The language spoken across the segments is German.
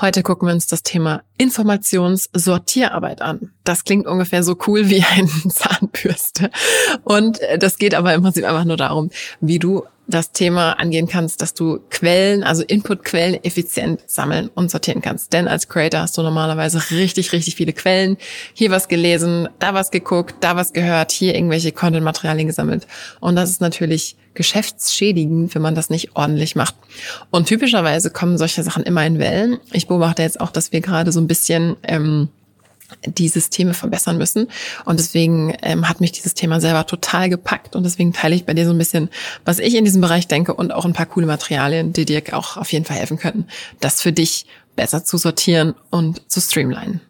Heute gucken wir uns das Thema Informationssortierarbeit an. Das klingt ungefähr so cool wie eine Zahnbürste. Und das geht aber im Prinzip einfach nur darum, wie du das Thema angehen kannst, dass du Quellen, also Inputquellen effizient sammeln und sortieren kannst. Denn als Creator hast du normalerweise richtig, richtig viele Quellen. Hier was gelesen, da was geguckt, da was gehört, hier irgendwelche Content-Materialien gesammelt. Und das ist natürlich geschäftsschädigend, wenn man das nicht ordentlich macht. Und typischerweise kommen solche Sachen immer in Wellen. Ich beobachte jetzt auch, dass wir gerade so ein bisschen ähm, die Systeme verbessern müssen. Und deswegen ähm, hat mich dieses Thema selber total gepackt. Und deswegen teile ich bei dir so ein bisschen, was ich in diesem Bereich denke und auch ein paar coole Materialien, die dir auch auf jeden Fall helfen könnten, das für dich besser zu sortieren und zu streamlinen.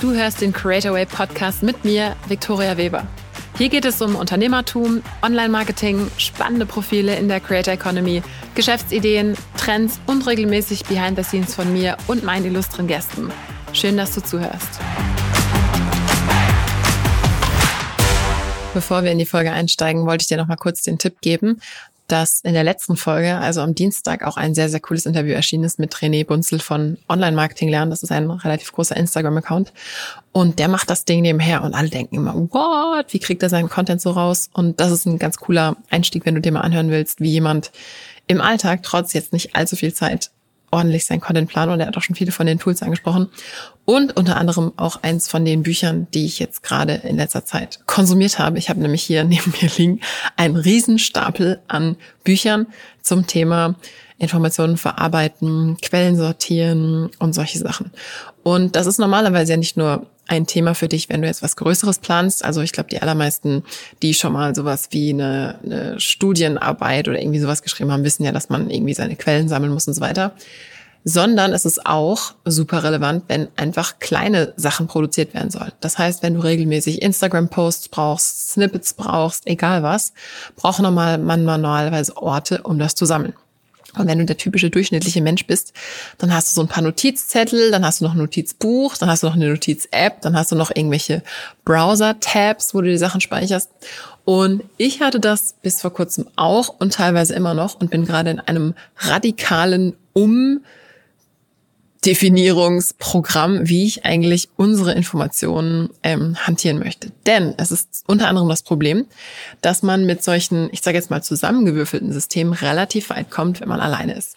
Du hörst den Creator Way Podcast mit mir, Victoria Weber. Hier geht es um Unternehmertum, Online-Marketing, spannende Profile in der Creator Economy, Geschäftsideen, Trends und regelmäßig Behind the Scenes von mir und meinen illustren Gästen. Schön, dass du zuhörst. Bevor wir in die Folge einsteigen, wollte ich dir noch mal kurz den Tipp geben, dass in der letzten Folge, also am Dienstag, auch ein sehr, sehr cooles Interview erschienen ist mit René Bunzel von Online Marketing Lernen. Das ist ein relativ großer Instagram-Account. Und der macht das Ding nebenher und alle denken immer, what? Wie kriegt er seinen Content so raus? Und das ist ein ganz cooler Einstieg, wenn du dir mal anhören willst, wie jemand im Alltag trotz jetzt nicht allzu viel Zeit ordentlich sein Content planen und er hat auch schon viele von den Tools angesprochen und unter anderem auch eins von den Büchern, die ich jetzt gerade in letzter Zeit konsumiert habe. Ich habe nämlich hier neben mir liegen einen Riesenstapel an Büchern zum Thema Informationen verarbeiten, Quellen sortieren und solche Sachen. Und das ist normalerweise ja nicht nur ein Thema für dich, wenn du jetzt was Größeres planst. Also ich glaube, die allermeisten, die schon mal sowas wie eine, eine Studienarbeit oder irgendwie sowas geschrieben haben, wissen ja, dass man irgendwie seine Quellen sammeln muss und so weiter. Sondern es ist auch super relevant, wenn einfach kleine Sachen produziert werden sollen. Das heißt, wenn du regelmäßig Instagram-Posts brauchst, Snippets brauchst, egal was, braucht normal, man normalerweise Orte, um das zu sammeln. Und wenn du der typische durchschnittliche Mensch bist, dann hast du so ein paar Notizzettel, dann hast du noch ein Notizbuch, dann hast du noch eine Notiz-App, dann hast du noch irgendwelche Browser-Tabs, wo du die Sachen speicherst. Und ich hatte das bis vor kurzem auch und teilweise immer noch und bin gerade in einem radikalen Um- Definierungsprogramm, wie ich eigentlich unsere Informationen ähm, hantieren möchte. Denn es ist unter anderem das Problem, dass man mit solchen, ich sage jetzt mal zusammengewürfelten Systemen relativ weit kommt, wenn man alleine ist.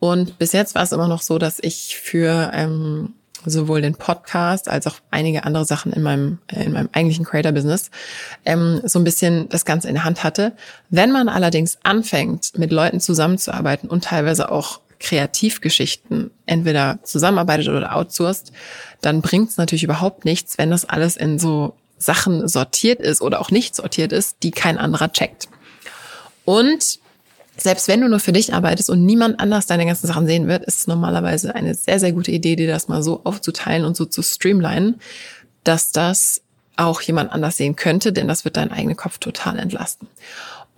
Und bis jetzt war es immer noch so, dass ich für ähm, sowohl den Podcast als auch einige andere Sachen in meinem äh, in meinem eigentlichen Creator Business ähm, so ein bisschen das Ganze in der Hand hatte. Wenn man allerdings anfängt, mit Leuten zusammenzuarbeiten und teilweise auch Kreativgeschichten entweder zusammenarbeitet oder outsourced, dann bringt es natürlich überhaupt nichts, wenn das alles in so Sachen sortiert ist oder auch nicht sortiert ist, die kein anderer checkt. Und selbst wenn du nur für dich arbeitest und niemand anders deine ganzen Sachen sehen wird, ist es normalerweise eine sehr, sehr gute Idee, dir das mal so aufzuteilen und so zu streamlinen, dass das auch jemand anders sehen könnte, denn das wird deinen eigenen Kopf total entlasten.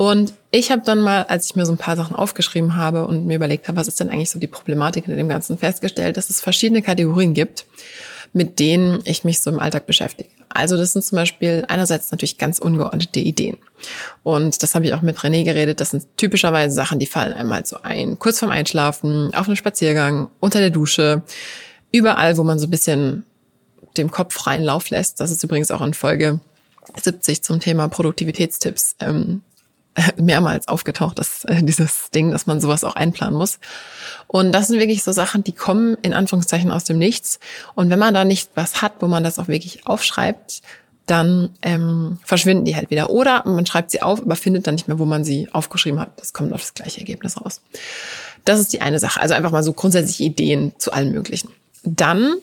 Und ich habe dann mal, als ich mir so ein paar Sachen aufgeschrieben habe und mir überlegt habe, was ist denn eigentlich so die Problematik in dem Ganzen, festgestellt, dass es verschiedene Kategorien gibt, mit denen ich mich so im Alltag beschäftige. Also das sind zum Beispiel einerseits natürlich ganz ungeordnete Ideen. Und das habe ich auch mit René geredet. Das sind typischerweise Sachen, die fallen einmal so ein. Kurz vorm Einschlafen, auf einem Spaziergang, unter der Dusche, überall, wo man so ein bisschen dem Kopf freien Lauf lässt. Das ist übrigens auch in Folge 70 zum Thema Produktivitätstipps ähm, mehrmals aufgetaucht, dass äh, dieses Ding, dass man sowas auch einplanen muss. Und das sind wirklich so Sachen, die kommen in Anführungszeichen aus dem Nichts. Und wenn man da nicht was hat, wo man das auch wirklich aufschreibt, dann ähm, verschwinden die halt wieder. Oder man schreibt sie auf, aber findet dann nicht mehr, wo man sie aufgeschrieben hat. Das kommt auf das gleiche Ergebnis raus. Das ist die eine Sache. Also einfach mal so grundsätzliche Ideen zu allen möglichen. Dann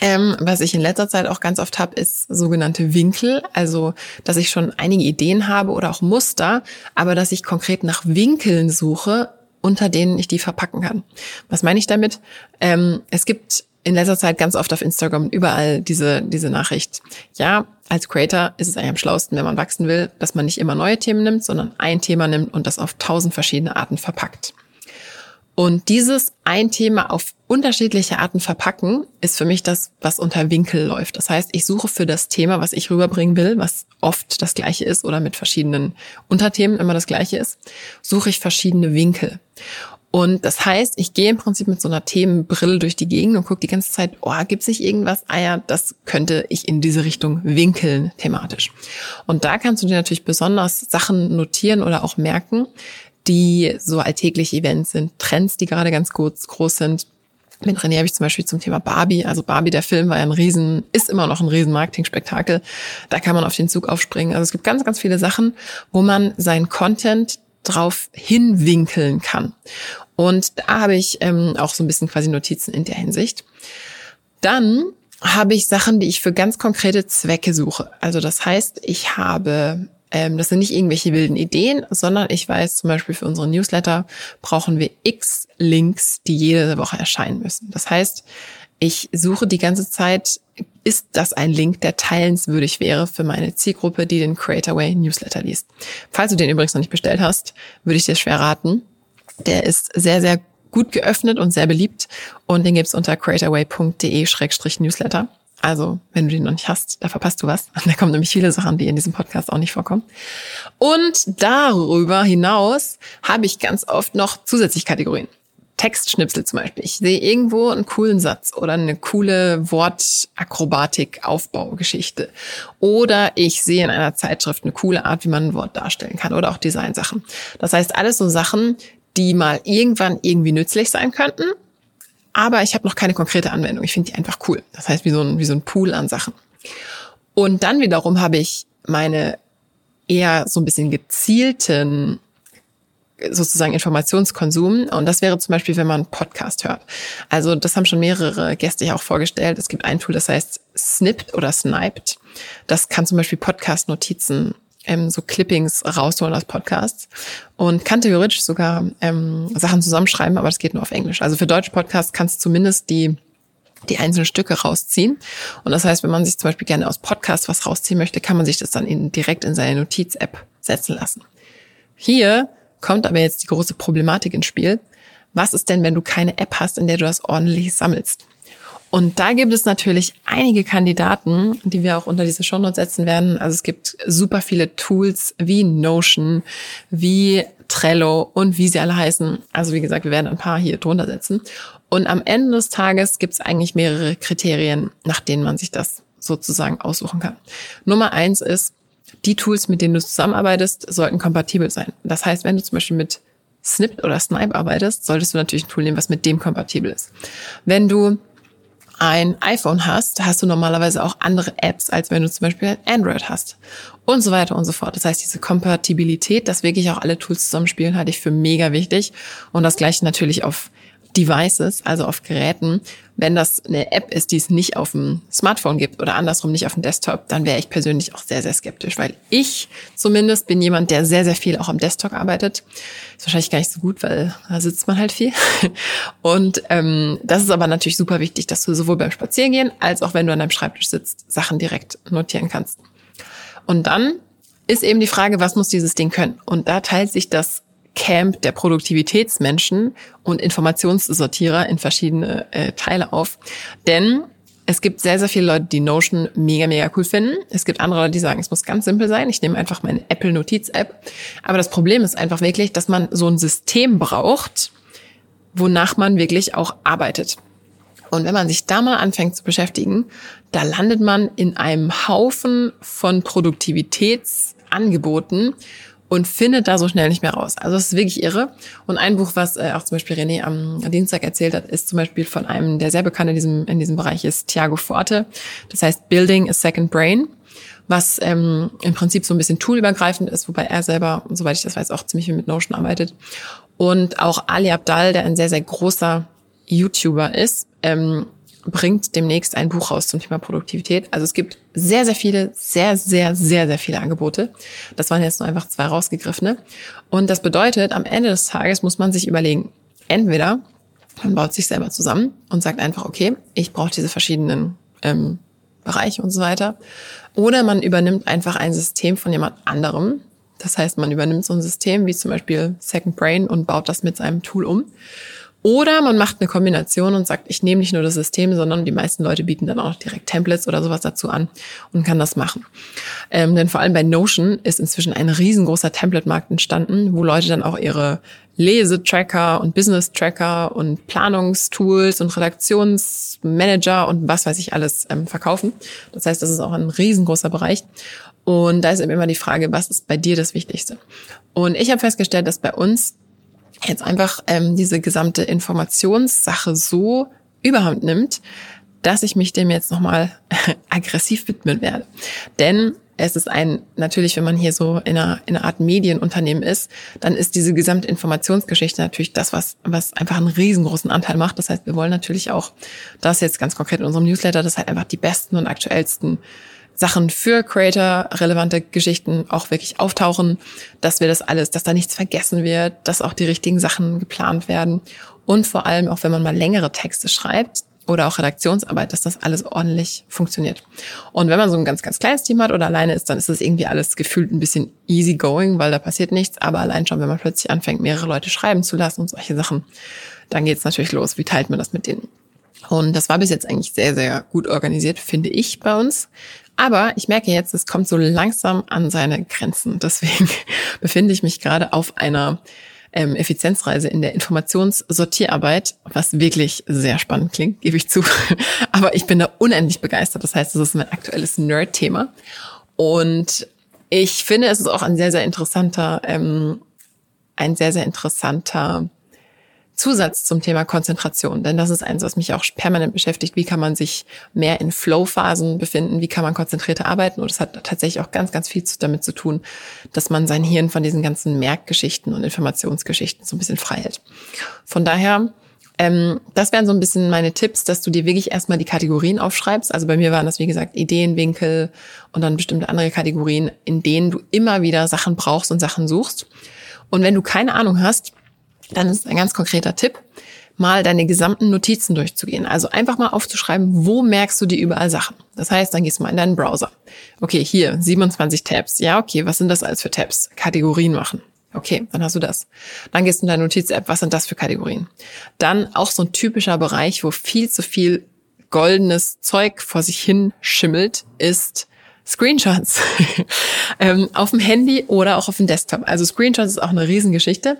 ähm, was ich in letzter Zeit auch ganz oft habe, ist sogenannte Winkel. Also, dass ich schon einige Ideen habe oder auch Muster, aber dass ich konkret nach Winkeln suche, unter denen ich die verpacken kann. Was meine ich damit? Ähm, es gibt in letzter Zeit ganz oft auf Instagram überall diese, diese Nachricht. Ja, als Creator ist es eigentlich am schlausten, wenn man wachsen will, dass man nicht immer neue Themen nimmt, sondern ein Thema nimmt und das auf tausend verschiedene Arten verpackt. Und dieses ein Thema auf unterschiedliche Arten verpacken, ist für mich das, was unter Winkel läuft. Das heißt, ich suche für das Thema, was ich rüberbringen will, was oft das gleiche ist oder mit verschiedenen Unterthemen immer das gleiche ist, suche ich verschiedene Winkel. Und das heißt, ich gehe im Prinzip mit so einer Themenbrille durch die Gegend und gucke die ganze Zeit, oh, gibt sich irgendwas? Ah ja, das könnte ich in diese Richtung winkeln thematisch. Und da kannst du dir natürlich besonders Sachen notieren oder auch merken, die so alltägliche Events sind, Trends, die gerade ganz groß, groß sind. Mit René habe ich zum Beispiel zum Thema Barbie. Also Barbie, der Film, war ja ein Riesen, ist immer noch ein riesen Marketing-Spektakel. Da kann man auf den Zug aufspringen. Also es gibt ganz, ganz viele Sachen, wo man sein Content drauf hinwinkeln kann. Und da habe ich ähm, auch so ein bisschen quasi Notizen in der Hinsicht. Dann habe ich Sachen, die ich für ganz konkrete Zwecke suche. Also das heißt, ich habe, ähm, das sind nicht irgendwelche wilden Ideen, sondern ich weiß zum Beispiel für unsere Newsletter brauchen wir x Links, die jede Woche erscheinen müssen. Das heißt, ich suche die ganze Zeit, ist das ein Link, der teilenswürdig wäre für meine Zielgruppe, die den Creatorway Newsletter liest. Falls du den übrigens noch nicht bestellt hast, würde ich dir schwer raten. Der ist sehr, sehr gut geöffnet und sehr beliebt und den gibt's unter creatorway.de-newsletter. Also, wenn du den noch nicht hast, da verpasst du was. Da kommen nämlich viele Sachen, die in diesem Podcast auch nicht vorkommen. Und darüber hinaus habe ich ganz oft noch zusätzlich Kategorien. Textschnipsel zum Beispiel. Ich sehe irgendwo einen coolen Satz oder eine coole Wortakrobatik, Aufbaugeschichte. Oder ich sehe in einer Zeitschrift eine coole Art, wie man ein Wort darstellen kann oder auch Designsachen. Das heißt, alles so Sachen, die mal irgendwann irgendwie nützlich sein könnten. Aber ich habe noch keine konkrete Anwendung. Ich finde die einfach cool. Das heißt, wie so, ein, wie so ein Pool an Sachen. Und dann wiederum habe ich meine eher so ein bisschen gezielten sozusagen Informationskonsum. Und das wäre zum Beispiel, wenn man Podcast hört. Also das haben schon mehrere Gäste ja auch vorgestellt. Es gibt ein Tool, das heißt Snipped oder Sniped. Das kann zum Beispiel Podcast-Notizen ähm, so Clippings rausholen aus Podcasts und kann theoretisch sogar ähm, Sachen zusammenschreiben, aber das geht nur auf Englisch. Also für deutsche Podcasts kannst du zumindest die die einzelnen Stücke rausziehen. Und das heißt, wenn man sich zum Beispiel gerne aus Podcast was rausziehen möchte, kann man sich das dann in, direkt in seine Notiz-App setzen lassen. Hier kommt aber jetzt die große Problematik ins Spiel. Was ist denn, wenn du keine App hast, in der du das ordentlich sammelst? Und da gibt es natürlich einige Kandidaten, die wir auch unter diese Shownotes setzen werden. Also es gibt super viele Tools wie Notion, wie Trello und wie sie alle heißen. Also wie gesagt, wir werden ein paar hier drunter setzen. Und am Ende des Tages gibt es eigentlich mehrere Kriterien, nach denen man sich das sozusagen aussuchen kann. Nummer eins ist, die Tools, mit denen du zusammenarbeitest, sollten kompatibel sein. Das heißt, wenn du zum Beispiel mit Snip oder Snipe arbeitest, solltest du natürlich ein Tool nehmen, was mit dem kompatibel ist. Wenn du ein iPhone hast, hast du normalerweise auch andere Apps, als wenn du zum Beispiel Android hast. Und so weiter und so fort. Das heißt, diese Kompatibilität, dass wirklich auch alle Tools zusammenspielen, halte ich für mega wichtig. Und das gleiche natürlich auf Devices, also auf Geräten, wenn das eine App ist, die es nicht auf dem Smartphone gibt oder andersrum nicht auf dem Desktop, dann wäre ich persönlich auch sehr, sehr skeptisch, weil ich zumindest bin jemand, der sehr, sehr viel auch am Desktop arbeitet. Ist wahrscheinlich gar nicht so gut, weil da sitzt man halt viel. Und ähm, das ist aber natürlich super wichtig, dass du sowohl beim Spazierengehen als auch wenn du an deinem Schreibtisch sitzt, Sachen direkt notieren kannst. Und dann ist eben die Frage, was muss dieses Ding können? Und da teilt sich das Camp der Produktivitätsmenschen und Informationssortierer in verschiedene äh, Teile auf. Denn es gibt sehr, sehr viele Leute, die Notion mega, mega cool finden. Es gibt andere Leute, die sagen, es muss ganz simpel sein. Ich nehme einfach meine Apple Notiz-App. Aber das Problem ist einfach wirklich, dass man so ein System braucht, wonach man wirklich auch arbeitet. Und wenn man sich da mal anfängt zu beschäftigen, da landet man in einem Haufen von Produktivitätsangeboten und findet da so schnell nicht mehr raus. Also es ist wirklich irre. Und ein Buch, was äh, auch zum Beispiel René am Dienstag erzählt hat, ist zum Beispiel von einem, der sehr bekannt in diesem, in diesem Bereich ist, Thiago Forte. Das heißt Building a Second Brain, was ähm, im Prinzip so ein bisschen toolübergreifend ist, wobei er selber, soweit ich das weiß, auch ziemlich viel mit Notion arbeitet. Und auch Ali Abdal, der ein sehr, sehr großer YouTuber ist, ähm, bringt demnächst ein Buch raus zum Thema Produktivität. Also es gibt sehr, sehr viele, sehr, sehr, sehr, sehr viele Angebote. Das waren jetzt nur einfach zwei rausgegriffene. Und das bedeutet, am Ende des Tages muss man sich überlegen, entweder man baut sich selber zusammen und sagt einfach, okay, ich brauche diese verschiedenen ähm, Bereiche und so weiter. Oder man übernimmt einfach ein System von jemand anderem. Das heißt, man übernimmt so ein System wie zum Beispiel Second Brain und baut das mit seinem Tool um. Oder man macht eine Kombination und sagt, ich nehme nicht nur das System, sondern die meisten Leute bieten dann auch direkt Templates oder sowas dazu an und kann das machen. Ähm, denn vor allem bei Notion ist inzwischen ein riesengroßer Template-Markt entstanden, wo Leute dann auch ihre Lesetracker und Business-Tracker und Planungstools und Redaktionsmanager und was weiß ich alles ähm, verkaufen. Das heißt, das ist auch ein riesengroßer Bereich. Und da ist eben immer die Frage, was ist bei dir das Wichtigste? Und ich habe festgestellt, dass bei uns jetzt einfach ähm, diese gesamte Informationssache so überhand nimmt, dass ich mich dem jetzt nochmal aggressiv widmen werde. Denn es ist ein, natürlich, wenn man hier so in einer, in einer Art Medienunternehmen ist, dann ist diese gesamte Informationsgeschichte natürlich das, was, was einfach einen riesengroßen Anteil macht. Das heißt, wir wollen natürlich auch, das jetzt ganz konkret in unserem Newsletter, das halt einfach die besten und aktuellsten Sachen für Creator, relevante Geschichten auch wirklich auftauchen, dass wir das alles, dass da nichts vergessen wird, dass auch die richtigen Sachen geplant werden und vor allem auch, wenn man mal längere Texte schreibt oder auch Redaktionsarbeit, dass das alles ordentlich funktioniert. Und wenn man so ein ganz, ganz kleines Team hat oder alleine ist, dann ist das irgendwie alles gefühlt ein bisschen easy going, weil da passiert nichts. Aber allein schon, wenn man plötzlich anfängt, mehrere Leute schreiben zu lassen und solche Sachen, dann geht's natürlich los. Wie teilt man das mit denen? Und das war bis jetzt eigentlich sehr, sehr gut organisiert, finde ich bei uns. Aber ich merke jetzt, es kommt so langsam an seine Grenzen. Deswegen befinde ich mich gerade auf einer ähm, Effizienzreise in der Informationssortierarbeit, was wirklich sehr spannend klingt, gebe ich zu. Aber ich bin da unendlich begeistert. Das heißt, es ist mein aktuelles Nerd-Thema. Und ich finde, es ist auch ein sehr, sehr interessanter, ähm, ein sehr, sehr interessanter Zusatz zum Thema Konzentration, denn das ist eins, was mich auch permanent beschäftigt. Wie kann man sich mehr in Flow-Phasen befinden? Wie kann man konzentrierter arbeiten? Und es hat tatsächlich auch ganz, ganz viel damit zu tun, dass man sein Hirn von diesen ganzen Merkgeschichten und Informationsgeschichten so ein bisschen frei hält. Von daher, ähm, das wären so ein bisschen meine Tipps, dass du dir wirklich erstmal die Kategorien aufschreibst. Also bei mir waren das, wie gesagt, Ideenwinkel und dann bestimmte andere Kategorien, in denen du immer wieder Sachen brauchst und Sachen suchst. Und wenn du keine Ahnung hast, dann ist ein ganz konkreter Tipp, mal deine gesamten Notizen durchzugehen. Also einfach mal aufzuschreiben, wo merkst du dir überall Sachen. Das heißt, dann gehst du mal in deinen Browser. Okay, hier 27 Tabs. Ja, okay, was sind das alles für Tabs? Kategorien machen. Okay, dann hast du das. Dann gehst du in deine Notiz-App. Was sind das für Kategorien? Dann auch so ein typischer Bereich, wo viel zu viel goldenes Zeug vor sich hin schimmelt, ist Screenshots ähm, auf dem Handy oder auch auf dem Desktop. Also Screenshots ist auch eine Riesengeschichte.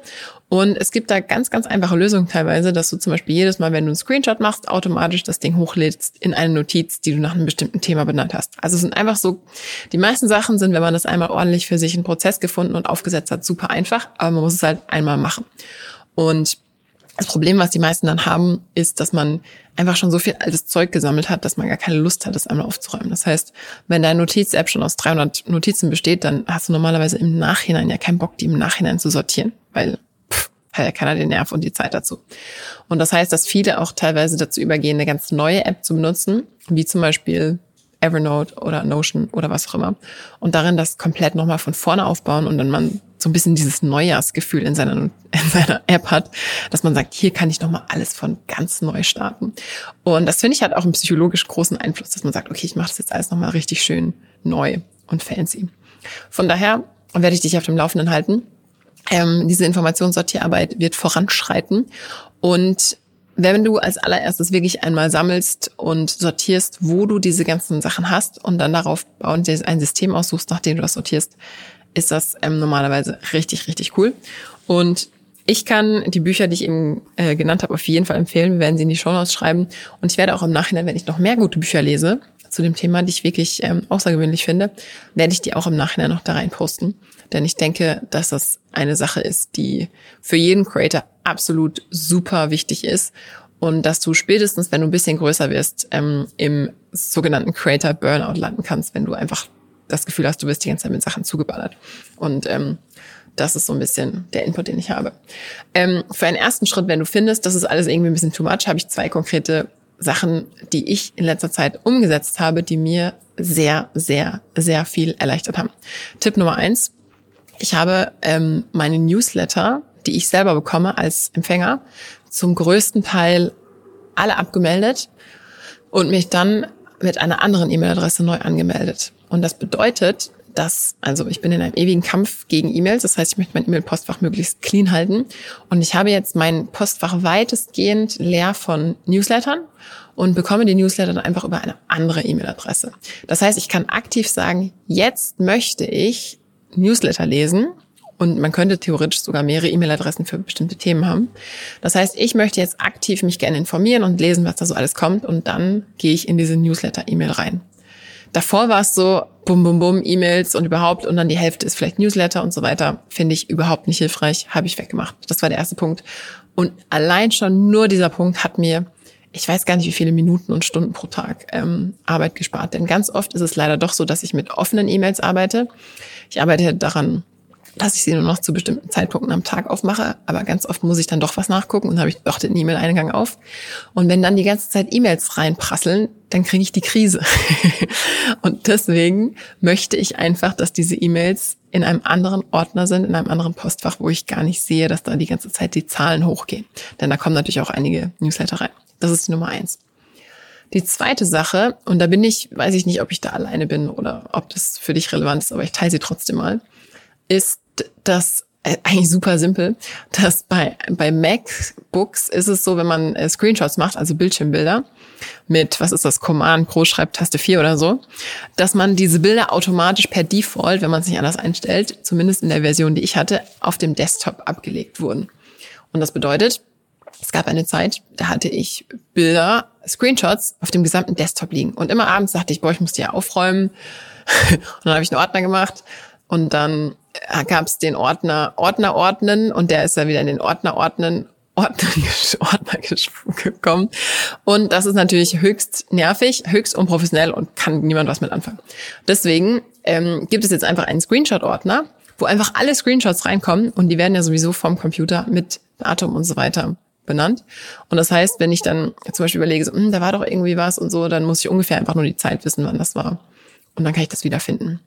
Und es gibt da ganz, ganz einfache Lösungen teilweise, dass du zum Beispiel jedes Mal, wenn du einen Screenshot machst, automatisch das Ding hochlädst in eine Notiz, die du nach einem bestimmten Thema benannt hast. Also es sind einfach so, die meisten Sachen sind, wenn man das einmal ordentlich für sich einen Prozess gefunden und aufgesetzt hat, super einfach, aber man muss es halt einmal machen. Und das Problem, was die meisten dann haben, ist, dass man einfach schon so viel altes Zeug gesammelt hat, dass man gar keine Lust hat, das einmal aufzuräumen. Das heißt, wenn deine Notiz-App schon aus 300 Notizen besteht, dann hast du normalerweise im Nachhinein ja keinen Bock, die im Nachhinein zu sortieren, weil pff, hat ja keiner den Nerv und die Zeit dazu. Und das heißt, dass viele auch teilweise dazu übergehen, eine ganz neue App zu benutzen, wie zum Beispiel Evernote oder Notion oder was auch immer. Und darin das komplett nochmal von vorne aufbauen und dann man so ein bisschen dieses Neujahrsgefühl in seiner, in seiner App hat, dass man sagt, hier kann ich nochmal alles von ganz neu starten. Und das finde ich hat auch einen psychologisch großen Einfluss, dass man sagt, okay, ich mache das jetzt alles nochmal richtig schön neu und fancy. Von daher werde ich dich auf dem Laufenden halten. Ähm, diese Informationssortierarbeit wird voranschreiten und wenn du als allererstes wirklich einmal sammelst und sortierst, wo du diese ganzen Sachen hast und dann darauf bauen dir ein System aussuchst, nachdem du das sortierst, ist das ähm, normalerweise richtig, richtig cool. Und ich kann die Bücher, die ich eben äh, genannt habe, auf jeden Fall empfehlen. Wir werden sie in die Show Notes schreiben. Und ich werde auch im Nachhinein, wenn ich noch mehr gute Bücher lese zu dem Thema, die ich wirklich ähm, außergewöhnlich finde, werde ich die auch im Nachhinein noch da rein posten. Denn ich denke, dass das eine Sache ist, die für jeden Creator absolut super wichtig ist. Und dass du spätestens, wenn du ein bisschen größer wirst, ähm, im sogenannten Creator Burnout landen kannst, wenn du einfach das Gefühl hast, du wirst die ganze Zeit mit Sachen zugeballert. Und ähm, das ist so ein bisschen der Input, den ich habe. Ähm, für einen ersten Schritt, wenn du findest, das ist alles irgendwie ein bisschen too much, habe ich zwei konkrete Sachen, die ich in letzter Zeit umgesetzt habe, die mir sehr, sehr, sehr viel erleichtert haben. Tipp Nummer eins. Ich habe ähm, meine Newsletter, die ich selber bekomme als Empfänger, zum größten Teil alle abgemeldet und mich dann mit einer anderen E-Mail-Adresse neu angemeldet. Und das bedeutet, dass, also ich bin in einem ewigen Kampf gegen E-Mails. Das heißt, ich möchte mein E-Mail-Postfach möglichst clean halten. Und ich habe jetzt mein Postfach weitestgehend leer von Newslettern und bekomme die Newsletter dann einfach über eine andere E-Mail-Adresse. Das heißt, ich kann aktiv sagen, jetzt möchte ich Newsletter lesen und man könnte theoretisch sogar mehrere E-Mail-Adressen für bestimmte Themen haben. Das heißt, ich möchte jetzt aktiv mich gerne informieren und lesen, was da so alles kommt und dann gehe ich in diese Newsletter-E-Mail rein. Davor war es so, bum, bum, bum, E-Mails und überhaupt und dann die Hälfte ist vielleicht Newsletter und so weiter. Finde ich überhaupt nicht hilfreich, habe ich weggemacht. Das war der erste Punkt. Und allein schon nur dieser Punkt hat mir, ich weiß gar nicht, wie viele Minuten und Stunden pro Tag ähm, Arbeit gespart. Denn ganz oft ist es leider doch so, dass ich mit offenen E-Mails arbeite. Ich arbeite daran, dass ich sie nur noch zu bestimmten Zeitpunkten am Tag aufmache. Aber ganz oft muss ich dann doch was nachgucken und habe ich doch den E-Mail-Eingang auf. Und wenn dann die ganze Zeit E-Mails reinprasseln, dann kriege ich die Krise. und deswegen möchte ich einfach, dass diese E-Mails in einem anderen Ordner sind, in einem anderen Postfach, wo ich gar nicht sehe, dass da die ganze Zeit die Zahlen hochgehen. Denn da kommen natürlich auch einige Newsletter rein. Das ist die Nummer eins. Die zweite Sache, und da bin ich, weiß ich nicht, ob ich da alleine bin oder ob das für dich relevant ist, aber ich teile sie trotzdem mal ist das äh, eigentlich super simpel, dass bei, bei MacBooks ist es so, wenn man äh, Screenshots macht, also Bildschirmbilder, mit, was ist das, Command Pro schreibt Taste 4 oder so, dass man diese Bilder automatisch per Default, wenn man es nicht anders einstellt, zumindest in der Version, die ich hatte, auf dem Desktop abgelegt wurden. Und das bedeutet, es gab eine Zeit, da hatte ich Bilder, Screenshots auf dem gesamten Desktop liegen. Und immer abends dachte ich, boah, ich muss die ja aufräumen. und dann habe ich einen Ordner gemacht und dann gab es den Ordner Ordner ordnen und der ist ja wieder in den Ordner ordnen Ordner, Ordner gekommen. Und das ist natürlich höchst nervig, höchst unprofessionell und kann niemand was mit anfangen. Deswegen ähm, gibt es jetzt einfach einen Screenshot-Ordner, wo einfach alle Screenshots reinkommen und die werden ja sowieso vom Computer mit Datum und so weiter benannt. Und das heißt, wenn ich dann zum Beispiel überlege, so, hm, da war doch irgendwie was und so, dann muss ich ungefähr einfach nur die Zeit wissen, wann das war. Und dann kann ich das wiederfinden.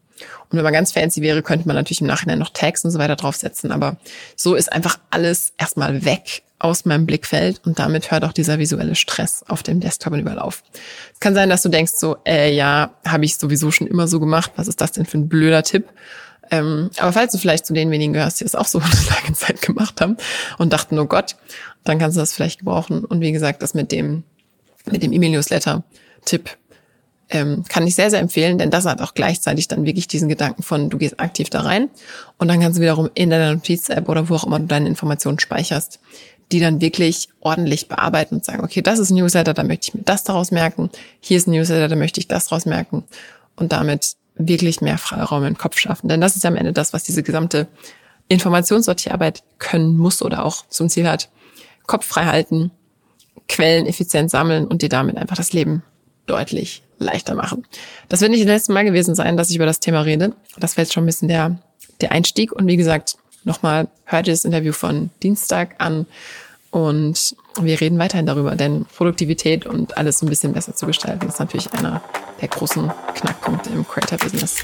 Und wenn man ganz fancy wäre, könnte man natürlich im Nachhinein noch Tags und so weiter draufsetzen. Aber so ist einfach alles erstmal weg aus meinem Blickfeld und damit hört auch dieser visuelle Stress auf dem Desktop überall auf. Es kann sein, dass du denkst so, äh, ja, habe ich sowieso schon immer so gemacht. Was ist das denn für ein blöder Tipp? Ähm, aber falls du vielleicht zu den wenigen gehörst, die es auch so eine lange Zeit gemacht haben und dachten, oh Gott, dann kannst du das vielleicht gebrauchen. Und wie gesagt, das mit dem, mit dem E-Mail-Newsletter-Tipp ähm, kann ich sehr, sehr empfehlen, denn das hat auch gleichzeitig dann wirklich diesen Gedanken von, du gehst aktiv da rein und dann kannst du wiederum in deiner Notiz-App oder wo auch immer du deine Informationen speicherst, die dann wirklich ordentlich bearbeiten und sagen, okay, das ist ein Newsletter, da möchte ich mir das daraus merken, hier ist ein Newsletter, da möchte ich das daraus merken und damit wirklich mehr Freiraum im Kopf schaffen. Denn das ist am Ende das, was diese gesamte Informationssortierarbeit können muss oder auch zum Ziel hat. Kopf frei halten, Quellen effizient sammeln und dir damit einfach das Leben deutlich leichter machen. Das wird nicht das letzte Mal gewesen sein, dass ich über das Thema rede. Das wäre jetzt schon ein bisschen der, der Einstieg. Und wie gesagt, nochmal, hört ihr das Interview von Dienstag an und wir reden weiterhin darüber, denn Produktivität und alles ein bisschen besser zu gestalten, ist natürlich einer der großen Knackpunkte im Creator-Business.